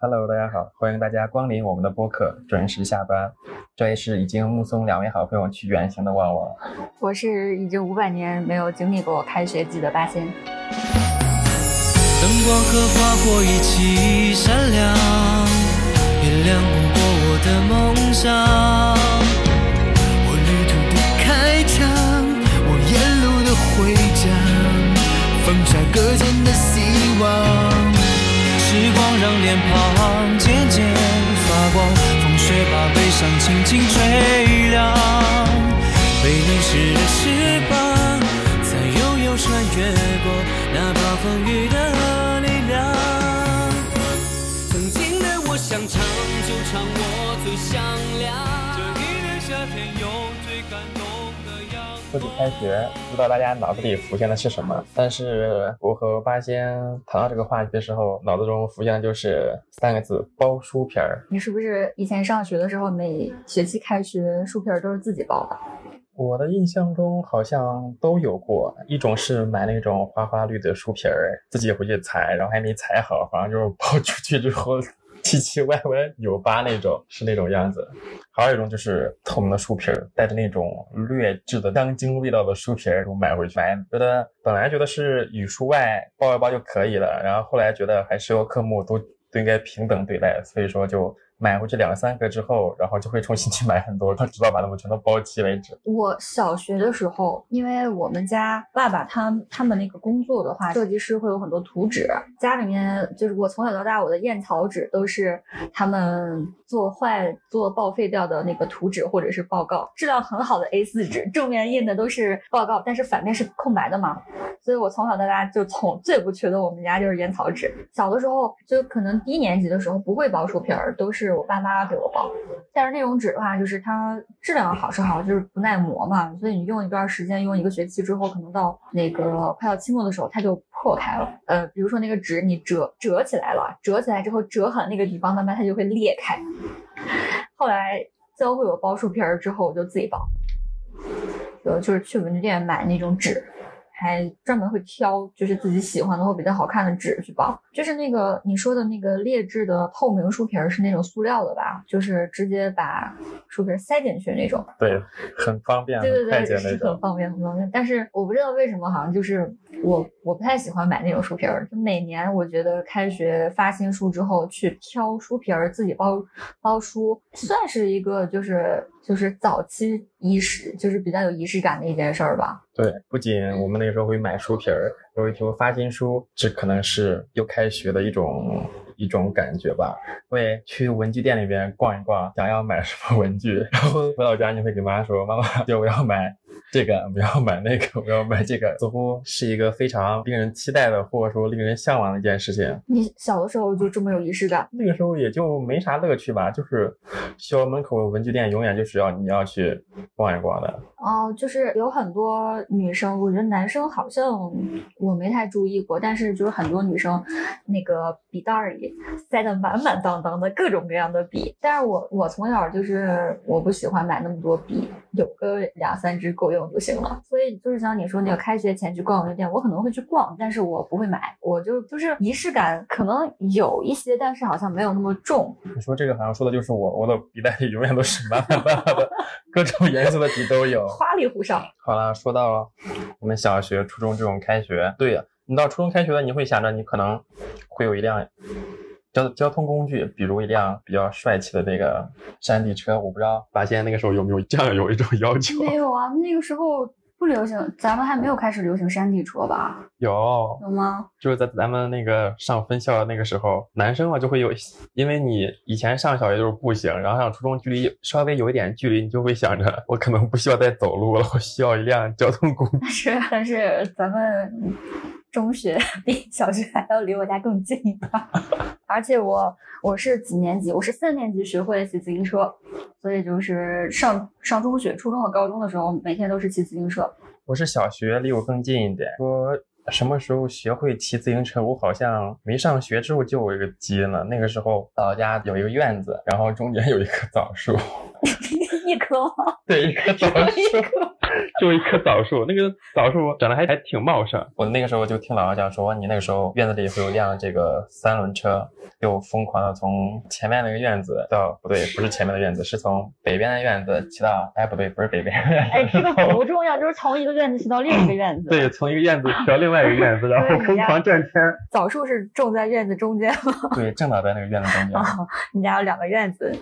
Hello，大家好，欢迎大家光临我们的播客，准时下班。这里是已经目送两位好朋友去远行的旺旺，我是已经五百年没有经历过开学季的八仙。灯光和花火一起闪亮，也亮不过我的梦想。我旅途的开场，我沿路的回家，风沙搁浅的希望。让脸庞渐渐发光，风雪把悲伤轻轻吹凉。被淋湿的翅膀，才悠悠穿越过那暴风雨的力量。曾经的我想唱就唱，我最响亮。这一年夏天有最感动说起开学，不知道大家脑子里浮现的是什么？但是我和八仙谈到这个话题的时候，脑子中浮现的就是三个字：包书皮儿。你是不是以前上学的时候，每学期开学书皮儿都是自己包的？我的印象中好像都有过，一种是买那种花花绿的书皮儿，自己回去裁，然后还没裁好，反正就是包出去之后奇奇歪歪扭巴那种，是那种样子。还有一种就是透明的书皮儿，带着那种劣质的香精味道的书皮儿，我买回去，买觉得本来觉得是语数外包一包就可以了，然后后来觉得还是要科目都都应该平等对待，所以说就。买回去两三个之后，然后就会重新去买很多，直到把它们全都包齐为止。我小学的时候，因为我们家爸爸他他们那个工作的话，设计师会有很多图纸，家里面就是我从小到大我的验草纸都是他们做坏做报废掉的那个图纸或者是报告，质量很好的 A4 纸，正面印的都是报告，但是反面是空白的嘛，所以我从小到大就从最不缺的我们家就是烟草纸。小的时候就可能低年级的时候不会包书皮儿，都是是我爸妈给我包。但是那种纸的话，就是它质量好是好，就是不耐磨嘛，所以你用一段时间，用一个学期之后，可能到那个快要期末的时候，它就破开了。呃，比如说那个纸你折折起来了，折起来之后折痕那个地方，慢慢它就会裂开。后来教会我包书皮儿之后，我就自己包，就就是去文具店买那种纸。还专门会挑，就是自己喜欢的或比较好看的纸去包。就是那个你说的那个劣质的透明书皮儿是那种塑料的吧？就是直接把书皮儿塞进去那种。对，很方便，对对对，是很方便很方便。但是我不知道为什么，好像就是我我不太喜欢买那种书皮儿。就每年我觉得开学发新书之后去挑书皮儿自己包包书，算是一个就是就是早期仪式，就是比较有仪式感的一件事儿吧。对，不仅我们那个时候会买书皮儿，有时候发新书，这可能是又开学的一种一种感觉吧。会去文具店里边逛一逛，想要买什么文具，然后回到家你会给妈说：“妈妈，就我要买这个，不要买那个，我要买这个。”似乎是一个非常令人期待的，或者说令人向往的一件事情。你小的时候就这么有仪式感？那个时候也就没啥乐趣吧，就是学校门口文具店永远就是要你要去逛一逛的。哦，就是有很多女生，我觉得男生好像我没太注意过，但是就是很多女生那个笔袋儿里塞得满满当当的各种各样的笔。但是我我从小就是我不喜欢买那么多笔，有个两三支够用就行了。所以就是像你说那个开学前去逛文具店，我可能会去逛，但是我不会买，我就就是仪式感可能有一些，但是好像没有那么重。你说这个好像说的就是我，我的笔袋里永远都是满满的，各种颜色的笔都有。花里胡哨。好了，说到了我们小学、初中这种开学，对呀，你到初中开学了，你会想着你可能会有一辆交交通工具，比如一辆比较帅气的那个山地车。我不知道八仙那个时候有没有这样有一种要求？没有啊，那个时候不流行，咱们还没有开始流行山地车吧？有，有吗？就是在咱们那个上分校的那个时候，男生嘛就会有，因为你以前上小学就是步行，然后上初中距离稍微有一点距离，你就会想着我可能不需要再走路了，我需要一辆交通工 具。但是但是咱们中学 比小学还要离我家更近一点，而且我我是几年级？我是三年级学会了骑自行车，所以就是上上中学、初中和高中的时候，每天都是骑自行车。我是小学，离我更近一点。说什么时候学会骑自行车？我好像没上学之后就有一个基因了。那个时候老家有一个院子，然后中间有一棵枣树，一棵吗？对，一棵枣树。种一棵枣树，那个枣树长得还还挺茂盛。我那个时候就听姥姥讲说，你那个时候院子里会有辆这个三轮车，就疯狂的从前面那个院子到不对，不是前面的院子，是从北边的院子骑到哎不对，不是北边的院子，哎，这个不重要，就是从一个院子骑到另一个院子。对，从一个院子骑到另外一个院子，然后疯狂转圈。枣树是种在院子中间吗？对，正好在那个院子中间。哦，你家有两个院子，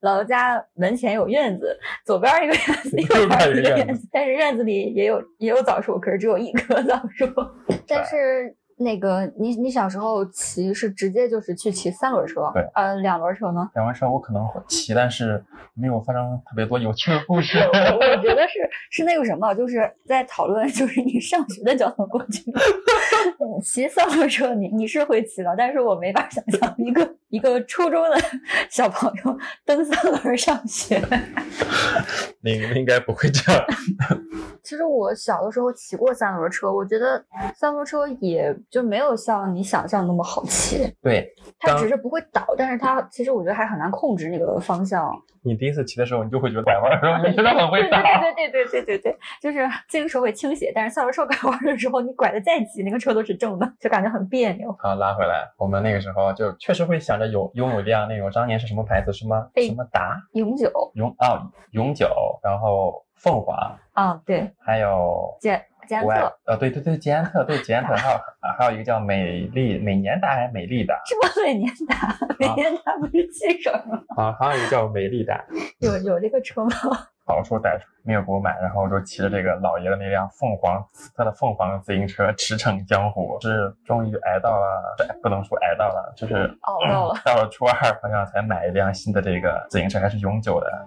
姥姥家门前有院子，左边一个院子，右边一个院子，但是院子里也有也有枣树，可是只有一棵枣树。但是那个你你小时候骑是直接就是去骑三轮车？对，呃，两轮车呢？两轮车我可能会骑，但是没有发生特别多有趣的故事。我觉得是是那个什么，就是在讨论就是你上学的交通工具。骑三轮车，你你是会骑的，但是我没法想象一个一个初中的 小朋友 蹬三轮上学。你应该不会这样。其实我小的时候骑过三轮车，我觉得三轮车也就没有像你想象那么好骑。对，它只是不会倒，但是它其实我觉得还很难控制那个方向。你第一次骑的时候，你就会觉得拐弯的时候，你真的很会倒。对对对对对对对，就是自行车会倾斜，但是三轮车拐弯的时候，你拐的再急，那个车都是正的，就感觉很别扭。好，拉回来，我们那个时候就确实会想着有拥有一辆那种当年是什么牌子？什么什么达永久永啊永久，然后凤凰啊对，还有捷捷安特，呃对对对捷安特对捷安特，还有还有一个叫美丽美年达还是美丽达？什么美年达？美年达不是汽车吗？啊，还有一个叫美丽达，有有这个车吗？好处歹说没有给我买，然后就骑着这个老爷的那辆凤凰紫色的凤凰自行车驰骋江湖，是终于挨到了，不能说挨到了，就是熬到了，到了初二好像才买一辆新的这个自行车，还是永久的。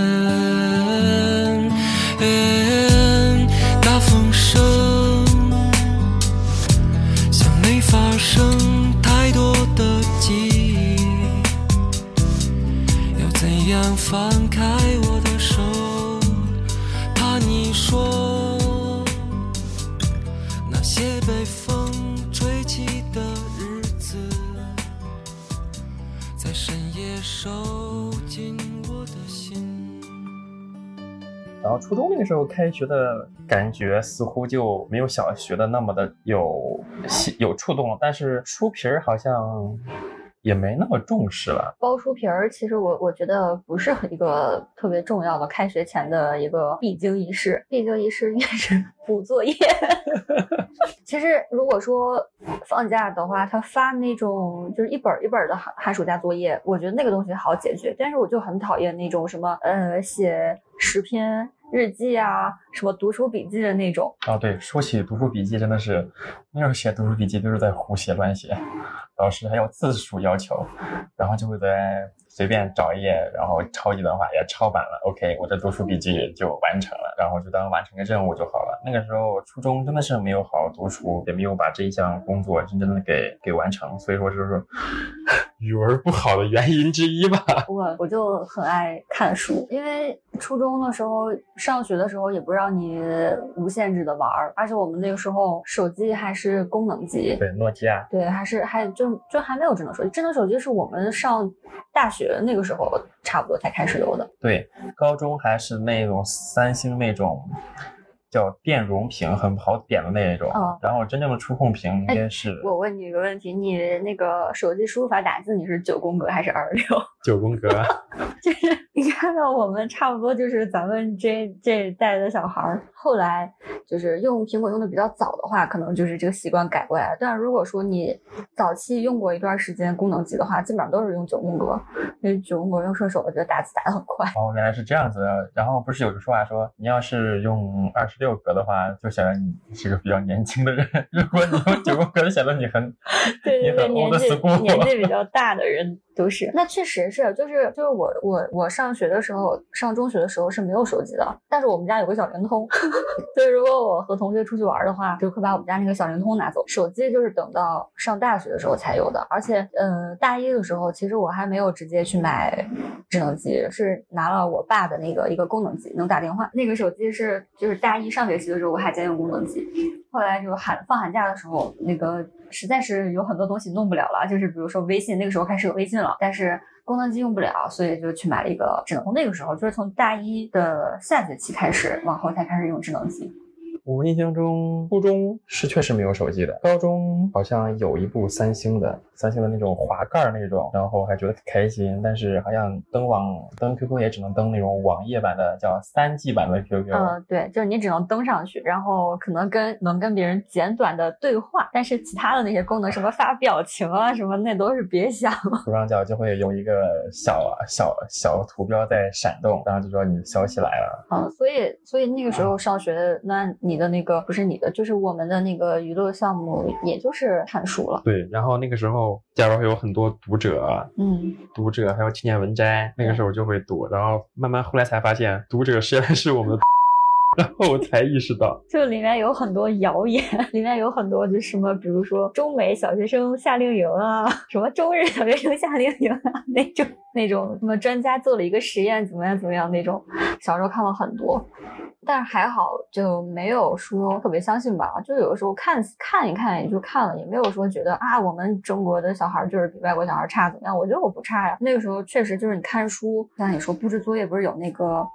放开我的手？怕你说那些被风吹起的日子，在深夜收进我的心。然后初中那个时候开学的感觉似乎就没有小学的那么的有有触动，但是书皮儿好像也没那么重视了。包书皮儿，其实我我觉得不是一个特别重要的开学前的一个必经仪式，必经仪式应该是 补作业。其实如果说放假的话，他发那种就是一本一本的寒寒暑假作业，我觉得那个东西好解决。但是我就很讨厌那种什么呃写十篇日记啊，什么读书笔记的那种。啊，对，说起读书笔记，真的是那时候写读书笔记都是在胡写乱写，老师还有字数要求，然后就会在随便找一页，然后抄一段话也抄完了，OK，我的读书笔记就完成了，然后就当完成个任务就好了。那个时候初中真的是没有好好读书，也没有把这一项工作真正的给给完成，所以说就是语文不好的原因之一吧。我我就很爱看书，因为初中的时候上学的时候也不让你无限制的玩儿，而且我们那个时候手机还是功能机，对，诺基亚，对，还是还就就还没有智能手机，智能手机是我们上大学那个时候差不多才开始有的。对，高中还是那种三星那种。叫电容屏，很好点的那一种。哦然后真正的触控屏应该是我问你一个问题，你那个手机输入法打字你是九宫格还是二六？九宫格。就是你看到我们差不多就是咱们这这一代的小孩儿，后来就是用苹果用的比较早的话，可能就是这个习惯改过来了。但是如果说你早期用过一段时间功能机的话，基本上都是用九宫格，因为九宫格用顺手，我觉得打字打的很快。哦，原来是这样子的。然后不是有句说话说，你要是用二十六格的话，就显得你是个比较年轻的人；如果你用九宫格，就显得你很对 对对，年纪年纪比较大的人都是。那确实是，就是就是我我我上学的时候，上中学的时候是没有手机的，但是我们家有个小灵通，所以如果我和同学出去玩的话，就会把我们家那个小灵通拿走。手机就是等到上大学的时候才有的，而且嗯，大一的时候其实我还没有直接去买智能机，是拿了我爸的那个一个功能机，能打电话。那个手机是就是大一上学期的时候我还在用功能机，后来就寒放寒假的时候，那个实在是有很多东西弄不了了，就是比如说微信，那个时候开始有微信了，但是功能机用不了，所以就去买了一个智能。那个时候就是从大一的下学期开始，往后才开始用智能机。我印象中，初中是确实没有手机的，高中好像有一部三星的，三星的那种滑盖儿那种，然后还觉得开心。但是好像登网登 QQ 也只能登那种网页版的，叫三 G 版的 QQ。嗯，对，就是你只能登上去，然后可能跟能跟别人简短的对话，但是其他的那些功能，什么发表情啊什么，那都是别想了。左上角就会有一个小小小图标在闪动，然后就说你消息来了。嗯，所以所以那个时候上学，那你的那个不是你的，就是我们的那个娱乐项目，也就是看书了。对，然后那个时候，假如还有很多读者，嗯，读者还有青年文摘，那个时候就会读，然后慢慢后来才发现，读者实在是我们的，然后我才意识到，就里面有很多谣言，里面有很多就什么，比如说中美小学生夏令营啊，什么中日小学生夏令营啊，那种那种什么专家做了一个实验，怎么样怎么样那种，小时候看了很多。但是还好，就没有说特别相信吧。就有的时候看看一看也就看了，也没有说觉得啊，我们中国的小孩就是比外国小孩差怎么样？我觉得我不差呀。那个时候确实就是你看书，像你说布置作业，不是有那个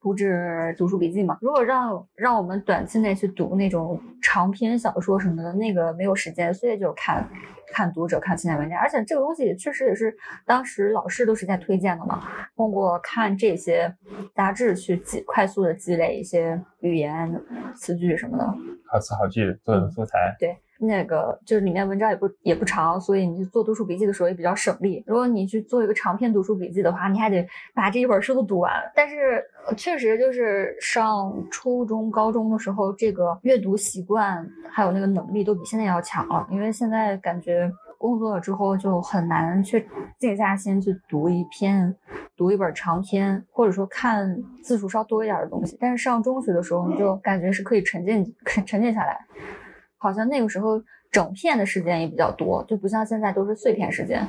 布置读书笔记嘛？如果让让我们短期内去读那种长篇小说什么的，那个没有时间，所以就看。看读者，看情感文摘，而且这个东西确实也是当时老师都是在推荐的嘛。通过看这些杂志去积快速的积累一些语言词句什么的。好词好句做成素材。对，那个就是里面文章也不也不长，所以你去做读书笔记的时候也比较省力。如果你去做一个长篇读书笔记的话，你还得把这一本书都读完。但是确实就是上初中、高中的时候，这个阅读习惯还有那个能力都比现在要强了，因为现在感觉。工作了之后就很难去静下心去读一篇、读一本长篇，或者说看字数稍多一点的东西。但是上中学的时候，你就感觉是可以沉浸、沉浸下来，好像那个时候整片的时间也比较多，就不像现在都是碎片时间。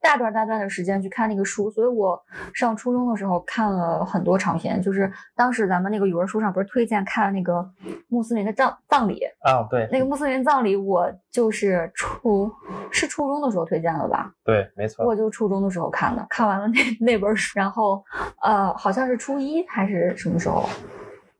大段大段的时间去看那个书，所以我上初中的时候看了很多长篇。就是当时咱们那个语文书上不是推荐看那个穆斯林的葬葬礼啊？对，那个穆斯林葬礼，我就是初是初中的时候推荐了吧？对，没错，我就初中的时候看的，看完了那那本书，然后呃，好像是初一还是什么时候。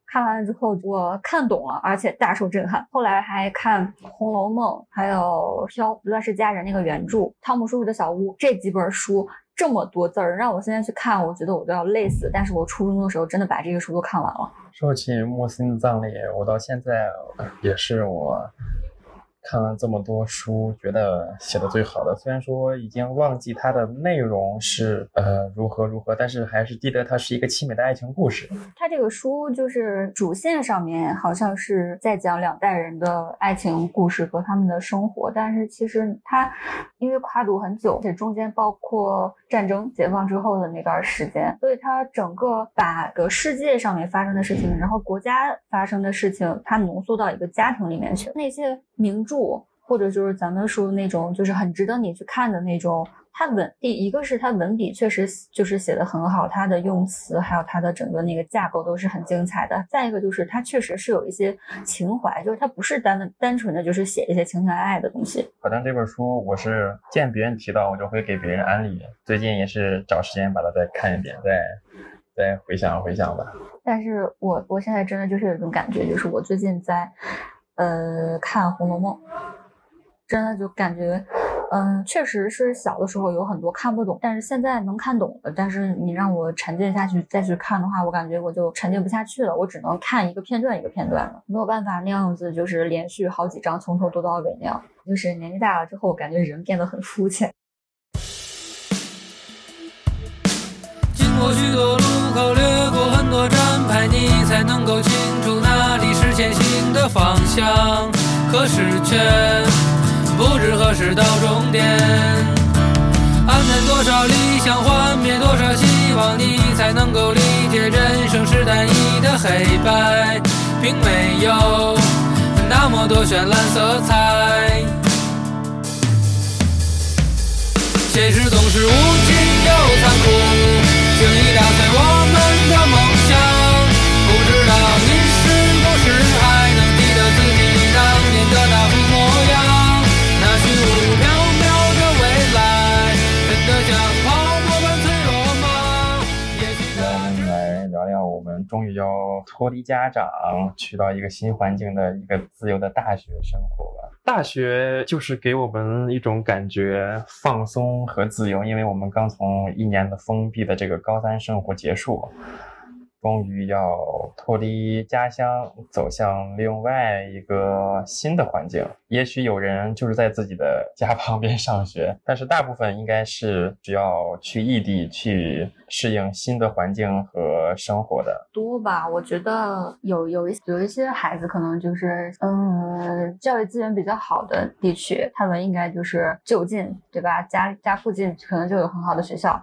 看完了之后，我看懂了，而且大受震撼。后来还看《红楼梦》，还有《飘乱世佳人》那个原著《汤姆叔叔的小屋》这几本书，这么多字儿，让我现在去看，我觉得我都要累死。但是我初中的时候真的把这个书都看完了。说起莫斯的葬礼，我到现在也是我。看了这么多书，觉得写的最好的，虽然说已经忘记它的内容是呃如何如何，但是还是记得它是一个凄美的爱情故事。它这个书就是主线上面好像是在讲两代人的爱情故事和他们的生活，但是其实它因为跨度很久，且中间包括战争解放之后的那段时间，所以它整个把个世界上面发生的事情，然后国家发生的事情，它浓缩到一个家庭里面去，那些名著。或者就是咱们说的那种，就是很值得你去看的那种。它文第一个是它文笔确实就是写的很好，它的用词还有它的整个那个架构都是很精彩的。再一个就是它确实是有一些情怀，就是它不是单单纯的就是写一些情情爱爱的东西。反正这本书我是见别人提到，我就会给别人安利。最近也是找时间把它再看一遍，再再回想回想吧。但是我我现在真的就是有一种感觉，就是我最近在。呃，看《红楼梦》，真的就感觉，嗯，确实是小的时候有很多看不懂，但是现在能看懂了。但是你让我沉浸下去再去看的话，我感觉我就沉浸不下去了。我只能看一个片段一个片段的，没有办法那样子，就是连续好几章从头读到尾那样。就是年纪大了之后，感觉人变得很肤浅。经过许多路口，掠过很多站牌，你才能够清。的方向，可是却不知何时到终点。暗淡多少理想，幻灭多少希望，你才能够理解人生是单一的黑白，并没有那么多绚烂色彩。现实总是无情又残酷，轻易打碎我们的梦想。不知道你是不是还终于要脱离家长，去到一个新环境的一个自由的大学生活吧。大学就是给我们一种感觉，放松和自由，因为我们刚从一年的封闭的这个高三生活结束，终于要脱离家乡，走向另外一个新的环境。也许有人就是在自己的家旁边上学，但是大部分应该是只要去异地去适应新的环境和生活的。多吧，我觉得有有一有一些孩子可能就是，嗯，教育资源比较好的地区，他们应该就是就近，对吧？家家附近可能就有很好的学校。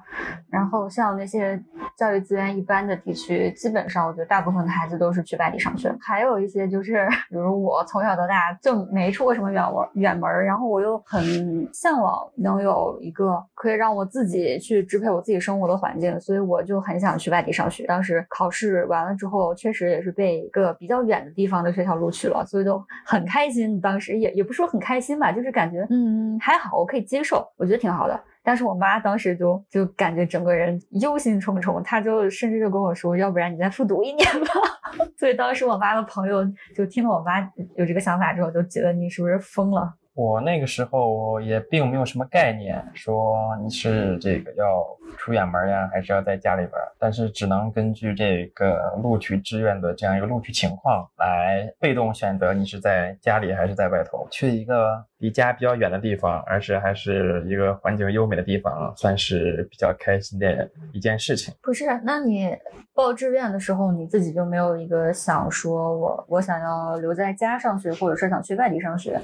然后像那些教育资源一般的地区，基本上我觉得大部分的孩子都是去外地上学。还有一些就是，比如我从小到大就没出过什么远门远门儿，然后我又很向往能有一个可以让我自己去支配我自己生活的环境，所以我就很想去外地上学。当时考试完了之后，确实也是被一个比较远的地方的学校录取了，所以就很开心。当时也也不是说很开心吧，就是感觉嗯还好，我可以接受，我觉得挺好的。但是我妈当时就就感觉整个人忧心忡忡，她就甚至就跟我说，要不然你再复读一年吧。所以当时我妈的朋友就听了我妈有这个想法之后，就觉得你是不是疯了？我那个时候也并没有什么概念，说你是这个要出远门呀，还是要在家里边儿，但是只能根据这个录取志愿的这样一个录取情况来被动选择你是在家里还是在外头。去一个离家比较远的地方，而且还是一个环境优美的地方，算是比较开心的一件事情。不是，那你报志愿的时候，你自己就没有一个想说我我想要留在家上学，或者是想去外地上学？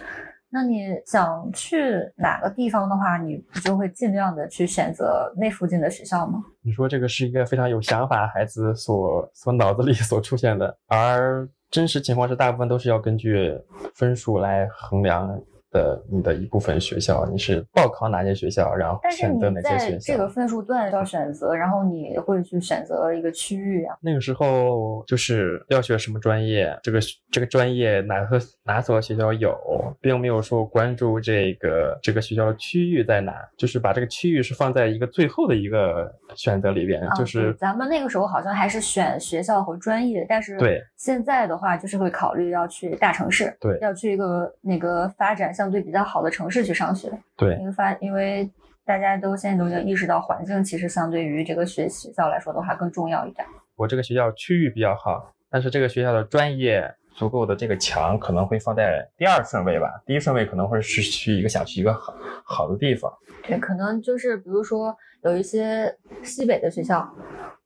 那你想去哪个地方的话，你不就会尽量的去选择那附近的学校吗？你说这个是一个非常有想法的孩子所所脑子里所出现的，而真实情况是大部分都是要根据分数来衡量的你的一部分学校，你是报考哪些学校，然后选择哪些学校。这个分数段要选择，然后你会去选择一个区域啊。那个时候就是要学什么专业，这个这个专业哪个哪所学校有，并没有说关注这个这个学校的区域在哪，就是把这个区域是放在一个最后的一个选择里边，啊，就是对咱们那个时候好像还是选学校和专业，但是对现在的话就是会考虑要去大城市，对要去一个那个发展相对比较好的城市去上学，对因为发因为大家都现在都已经意识到环境其实相对于这个学学校来说的话更重要一点。我这个学校区域比较好，但是这个学校的专业足够的这个强可能会放在第二顺位吧，第一顺位可能会是去一个想去一个好好的地方。对，可能就是比如说有一些西北的学校，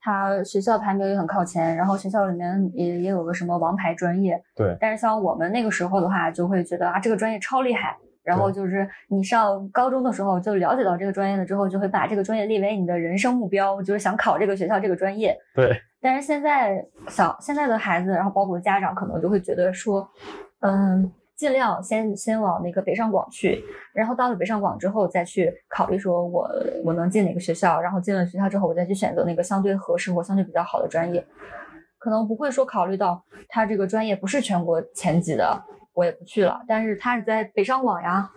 它学校排名也很靠前，然后学校里面也也有个什么王牌专业。对但是像我们那个时候的话，就会觉得啊，这个专业超厉害。然后就是你上高中的时候就了解到这个专业了之后，就会把这个专业列为你的人生目标，就是想考这个学校这个专业。对但是现在小现在的孩子，然后包括家长，可能就会觉得说，嗯，尽量先先往那个北上广去，然后到了北上广之后，再去考虑说我我能进哪个学校，然后进了学校之后，我再去选择那个相对合适或相对比较好的专业，可能不会说考虑到他这个专业不是全国前几的，我也不去了，但是他是在北上广呀，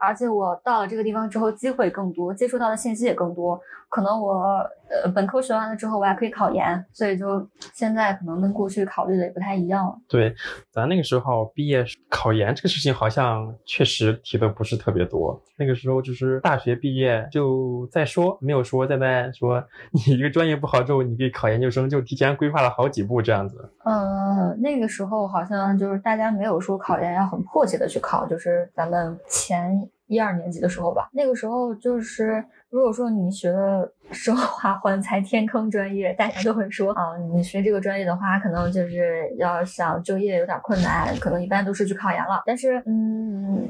而且我到了这个地方之后，机会更多，接触到的信息也更多。可能我呃本科学完了之后，我还可以考研，所以就现在可能跟过去考虑的也不太一样了。对，咱那个时候毕业考研这个事情好像确实提的不是特别多。那个时候就是大学毕业就再说，没有说在那说你一个专业不好之后你可以考研究生，就提前规划了好几步这样子。嗯，那个时候好像就是大家没有说考研要很迫切的去考，就是咱们前一二年级的时候吧，那个时候就是如果说你学的生化环材天坑专业，大家都会说啊，你学这个专业的话，可能就是要想就业有点困难，可能一般都是去考研了。但是，嗯，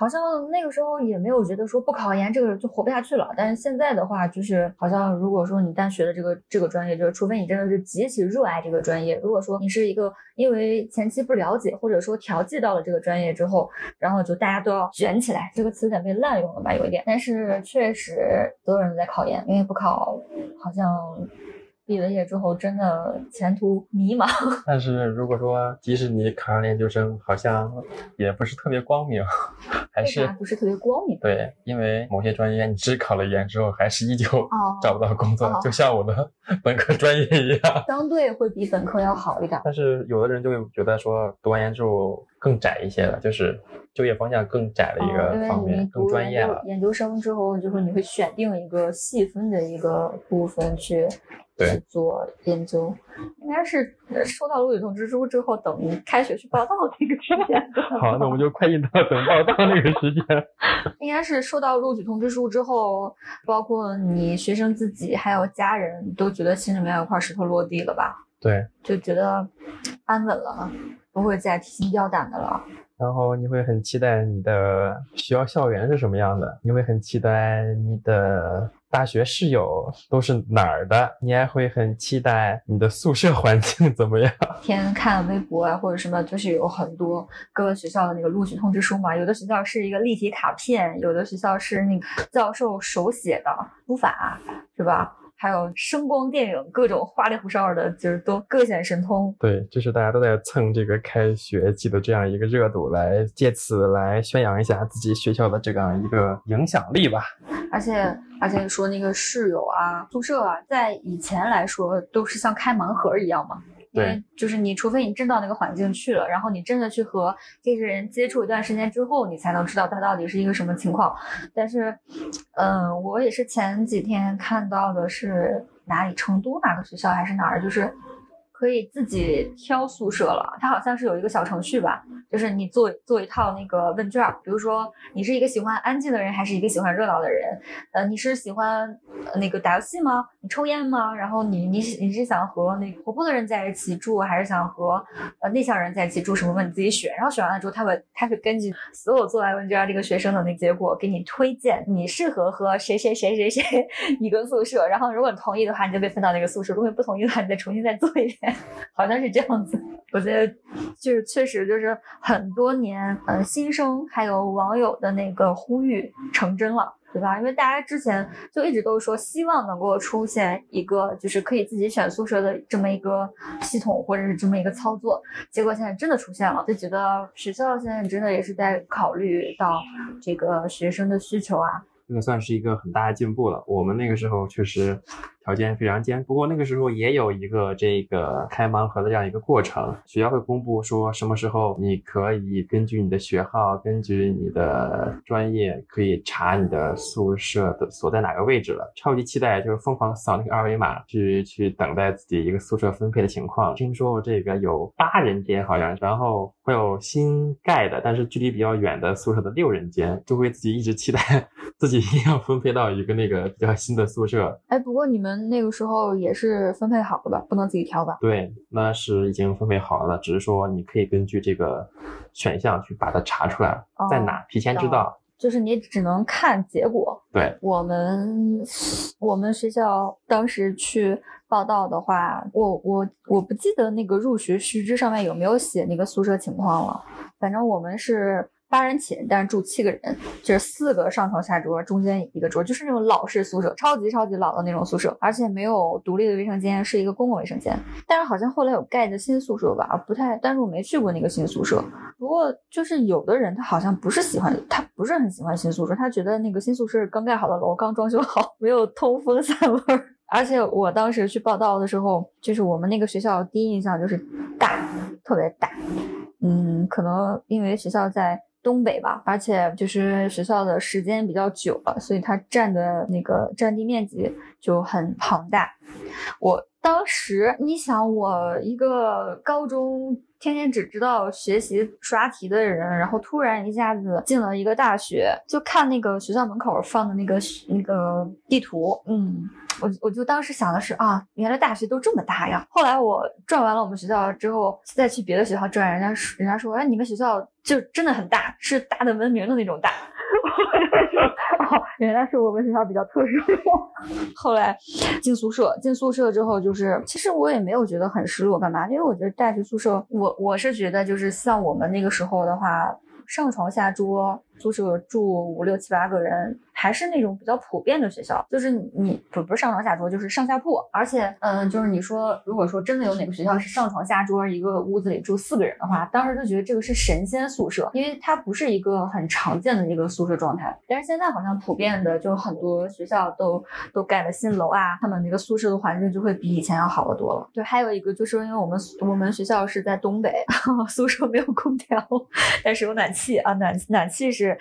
好像那个时候也没有觉得说不考研这个就活不下去了。但是现在的话，就是好像如果说你单学的这个这个专业，就是除非你真的是极其热爱这个专业，如果说你是一个因为前期不了解或者说调剂到了这个专业之后，然后就大家都要卷起来，这个词有点被滥用了吧，有一点。但是确实所有人都在考研，因为不考好像毕了业之后真的前途迷茫。但是如果说即使你考上研究生，好像也不是特别光明，还是不是特别光明？对，因为某些专业你只考了研之后，还是依旧哦找不到工作，哦就像我的 本科专业一样。相对会比本科要好一点。但是有的人就会觉得说，读完研之后更窄一些了，就是就业方向更窄的一个方面，更读专业了。研究生之后，就是你会选定一个细分的一个部分去去做研究，应该是呃收到录取通知书之后，等开学去报到那个时间。好，那我们就快进到等报到那个时间。应该是收到录取通知书之后，包括你学生自己还有家人都觉得心里面有块石头落地了吧，对，就觉得安稳了，不会再提心吊胆的了。然后你会很期待你的学校校园是什么样的，你会很期待你的大学室友都是哪儿的，你还会很期待你的宿舍环境怎么样。天看微博啊或者什么，就是有很多各个学校的那个录取通知书嘛，有的学校是一个立体卡片，有的学校是那个教授手写的书法，是吧？还有声光电影，各种花里胡哨的，就是都各显神通。对，就是大家都在蹭这个开学季的这样一个热度，来借此来宣扬一下自己学校的这样一个影响力吧。而且而且说那个室友啊、宿舍啊，在以前来说都是像开盲盒一样嘛。因为就是你，除非你真到那个环境去了，然后你真的去和这些人接触一段时间之后，你才能知道他到底是一个什么情况。但是，嗯，我也是前几天看到的是哪里，成都哪个学校还是哪儿，就是可以自己挑宿舍了。它好像是有一个小程序吧，就是你做做一套那个问卷，比如说你是一个喜欢安静的人，还是一个喜欢热闹的人？呃，你是喜欢那个打游戏吗？你抽烟吗？然后你你你是想和那个活泼的人在一起住，还是想和呃内向人在一起住？什么问你自己选。然后选完了之后，他会他会根据所有做完问卷这个学生的那结果，给你推荐你适合和谁谁谁谁谁 一个宿舍。然后如果你同意的话，你就被分到那个宿舍；如果你不同意的话，你再重新再做一遍。好像是这样子。我觉得就是确实就是很多年，呃，新生还有网友的那个呼吁成真了。对吧？因为大家之前就一直都说希望能够出现一个就是可以自己选宿舍的这么一个系统，或者是这么一个操作。结果现在真的出现了，就觉得学校现在真的也是在考虑到这个学生的需求啊。这个算是一个很大的进步了。我们那个时候确实条件非常艰，不过那个时候也有一个这个开盲盒的这样一个过程，学校会公布说什么时候你可以根据你的学号，根据你的专业，可以查你的宿舍的所在哪个位置了。超级期待，就是疯狂扫那个二维码，去去等待自己一个宿舍分配的情况。听说这个有八人间好像，然后会有新盖的，但是距离比较远的宿舍的六人间，就会自己一直期待 自己一定要分配到一个那个比较新的宿舍。哎，不过你们那个时候也是分配好了吧？不能自己挑吧？对，那是已经分配好了，只是说你可以根据这个选项去把它查出来在哪，提前知道。就是你只能看结果。对，我们我们学校当时去报道的话，我我我不记得那个入学须知上面有没有写那个宿舍情况了。反正我们是八人寝，但是住七个人，就是四个上床下桌，中间一个桌，就是那种老式宿舍，超级超级老的那种宿舍，而且没有独立的卫生间，是一个公共卫生间。但是好像后来有盖的新宿舍吧，不太，但是我没去过那个新宿舍。不过就是有的人他好像不是喜欢，他不是很喜欢新宿舍，他觉得那个新宿舍刚盖好的楼，刚装修好，没有通风散味儿。而且我当时去报道的时候，就是我们那个学校第一印象就是大，特别大。嗯，可能因为学校在东北吧，而且就是学校的时间比较久了，所以它占的那个占地面积就很庞大。我当时你想，我一个高中天天只知道学习刷题的人，然后突然一下子进了一个大学，就看那个学校门口放的那个那个地图，嗯，我我就当时想的是啊，原来大学都这么大呀。后来我转完了我们学校之后，再去别的学校转，人家说人家说，哎，你们学校就真的很大，是大的闻名的那种大。哦，原来是我们学校比较特殊。后来进宿舍，进宿舍之后，就是其实我也没有觉得很失落，干嘛？因为我觉得大学宿舍，我我是觉得就是像我们那个时候的话，上床下桌。宿舍住五六七八个人，还是那种比较普遍的学校，就是你不不是上床下桌，就是上下铺。而且，嗯，就是你说，如果说真的有哪个学校是上床下桌，一个屋子里住四个人的话，当时就觉得这个是神仙宿舍，因为它不是一个很常见的一个宿舍状态。但是现在好像普遍的，就很多学校都都盖了新楼啊，他们那个宿舍的环境就会比以前要好得多了。对，还有一个就是因为我们我们学校是在东北，宿舍没有空调，但是有暖气啊，暖暖气是。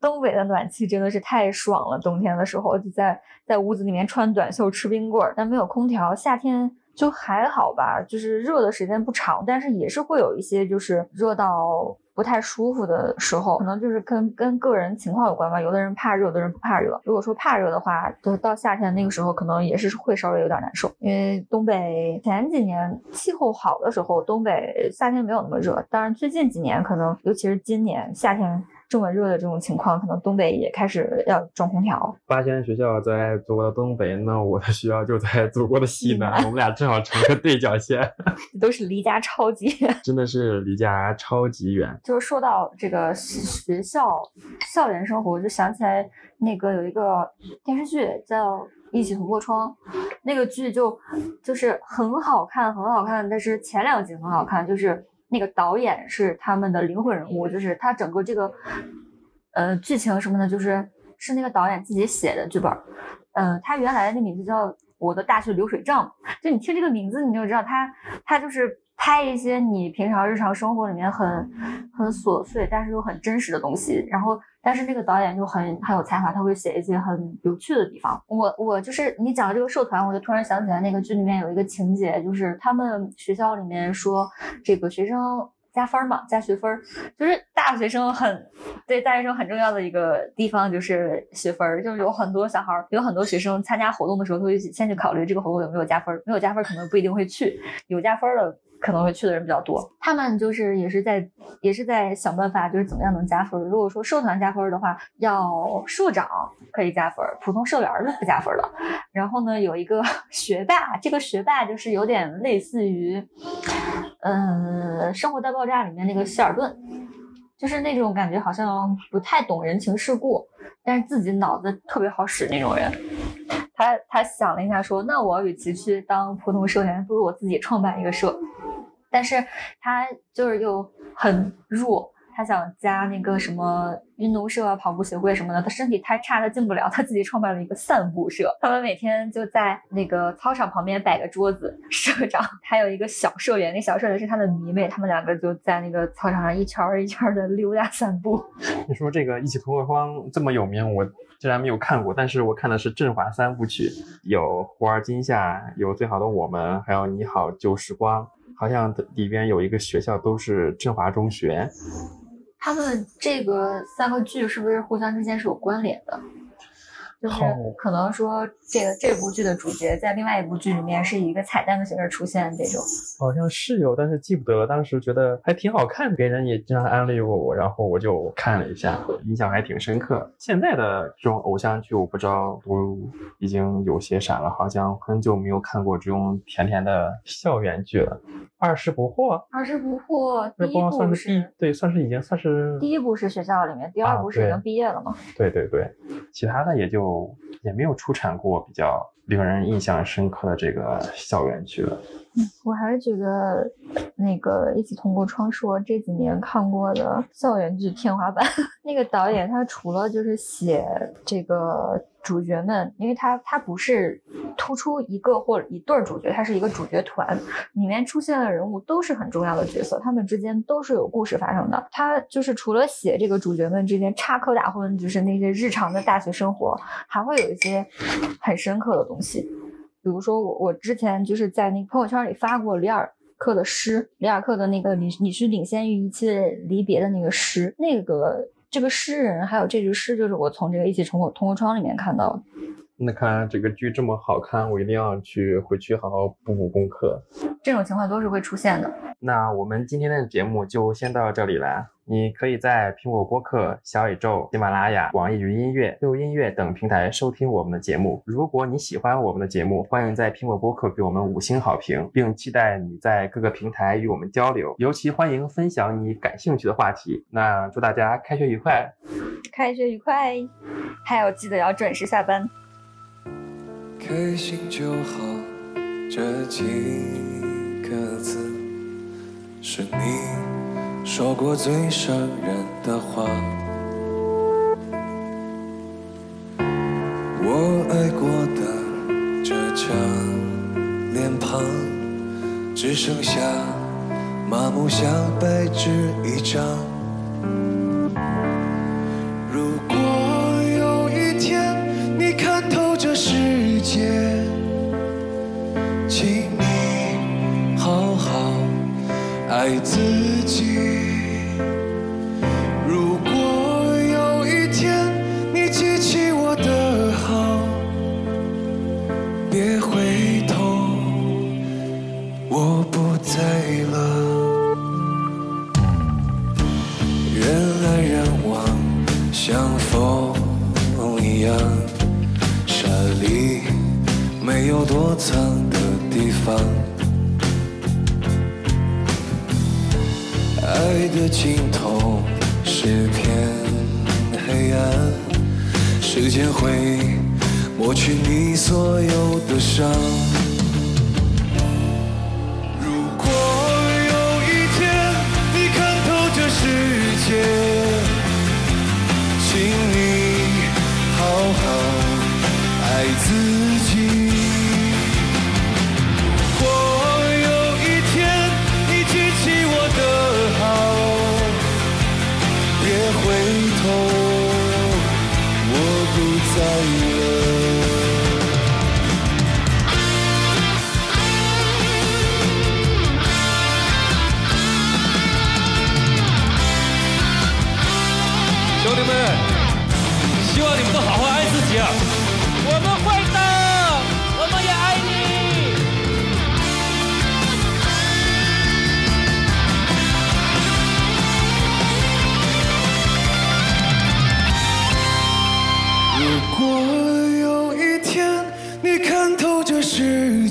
东北的暖气真的是太太爽了，冬天的时候就在在屋子里面穿短袖吃冰棍儿，但没有空调。夏天就还好吧，就是热的时间不长，但是也是会有一些就是热到不太舒服的时候，可能就是跟跟个人情况有关吧。有的人怕热，有的人不怕热。如果说怕热的话，就到夏天那个时候，可能也是会稍微有点难受。因为东北前几年气候好的时候，东北夏天没有那么热，当然最近几年可能，尤其是今年夏天。这么热的这种情况，可能东北也开始要装空调。八仙学校在祖国的东北，那我的学校就在祖国的西南，我们俩正好成个对角线，都是离家超级远，真的是离家超级远。就是说到这个学校校园生活，我就想起来那个有一个电视剧叫《一起同过窗》，那个剧就就是很好看，很好看，但是前两集很好看，就是。那个导演是他们的灵魂人物，就是他整个这个，呃，剧情什么的，就是是那个导演自己写的剧本。嗯，他原来的名字叫《我的大学流水账》，就你听这个名字，你就知道他他就是拍一些你平常日常生活里面很很琐碎，但是又很真实的东西，然后。但是那个导演就很很有才华，他会写一些很有趣的地方。我我就是你讲这个社团，我就突然想起来那个剧里面有一个情节，就是他们学校里面说这个学生加分嘛，加学分，就是大学生很对大学生很重要的一个地方就是学分，就是有很多小孩有很多学生参加活动的时候，会先去考虑这个活动有没有加分，没有加分可能不一定会去，有加分的。可能会去的人比较多，他们就是也是在也是在想办法，就是怎么样能加分。如果说社团加分的话，要社长可以加分，普通社员是不加分的。然后呢，有一个 学霸，这个学霸就是有点类似于，嗯，《生活大爆炸》里面那个希尔顿，就是那种感觉好像不太懂人情世故，但是自己脑子特别好使那种人。他他想了一下，说：“那我与其去当普通社员，不如我自己创办一个社。”但是他就是又很弱，他想加那个什么运动社啊、跑步协会什么的，他身体太差，他进不了。他自己创办了一个散步社，他们每天就在那个操场旁边摆个桌子，社长还有一个小社员，那小社员是他的迷妹，他们两个就在那个操场上一圈一圈的溜达散步。你说这个一起同过窗这么有名，我虽然没有看过，但是我看的是振华三部曲，有《忽而今夏》，有《最好的我们》，还有《你好旧时光》。好像里边有一个学校都是振华中学，他们这个三个剧是不是互相之间是有关联的？就是可能说，这个这部剧的主角在另外一部剧里面是以一个彩蛋的形式出现，这种好像是有，但是记不得了。当时觉得还挺好看，别人也经常安利过我，然后我就看了一下，印象还挺深刻。现在的这种偶像剧，我不知道都已经有些啥了，好像很久没有看过这种甜甜的校园剧了。二十不惑，二十不惑，第一部是，对，算是已经算是第一部是学校里面，第二部是已经毕业了吗？对对对，其他的也就也没有出产过比较令人印象深刻的这个校园剧了。我还是觉得那个一起通过窗说这几年看过的校园剧天花板。那个导演他除了就是写这个。主角们，因为他他不是突出一个或者一对主角，他是一个主角团，里面出现的人物都是很重要的角色，他们之间都是有故事发生的。他就是除了写这个主角们之间插科打诨，就是那些日常的大学生活，还会有一些很深刻的东西。比比如说我我之前就是在那个朋友圈里发过里尔克的诗，里尔克的那个你你是领先于一切离别的那个诗，那个这个诗人还有这句诗，就是我从这个一起通过通过窗里面看到的。那看来这个剧这么好看，我一定要去回去好好补补功课。这种情况都是会出现的。那我们今天的节目就先到这里了。你可以在苹果播客、小宇宙、喜马拉雅、网易云音乐、QQ 音乐等平台收听我们的节目。如果你喜欢我们的节目，欢迎在苹果播客给我们五星好评，并期待你在各个平台与我们交流。尤其欢迎分享你感兴趣的话题。那祝大家开学愉快！开学愉快！还有记得要准时下班。开心就好，这几个字是你说过最伤人的话。我爱过的这张脸庞，只剩下麻木像白纸一张。时间会抹去你所有的伤。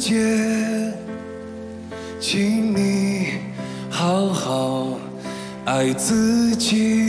姐，请你好好爱自己。